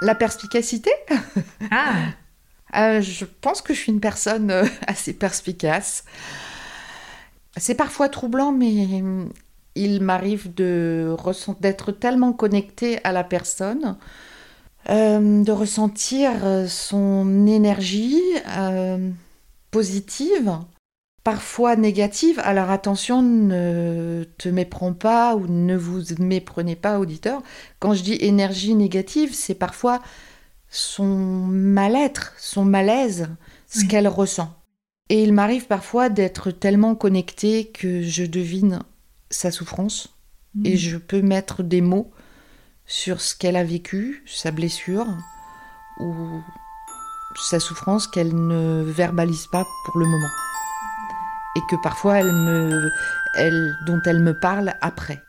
La perspicacité Ah Euh, Je pense que je suis une personne euh, assez perspicace. C'est parfois troublant, mais il m'arrive de d'être tellement connectée à la personne, euh, de ressentir son énergie euh, positive, parfois négative. Alors attention, ne te méprends pas ou ne vous méprenez pas, auditeur. Quand je dis énergie négative, c'est parfois son mal-être, son malaise, ce Oui. qu'elle ressent. Et il m'arrive parfois d'être tellement connectée que je devine sa souffrance et je peux mettre des mots sur ce qu'elle a vécu, sa blessure ou sa souffrance qu'elle ne verbalise pas pour le moment. Et que parfois elle me elle dont elle me parle après.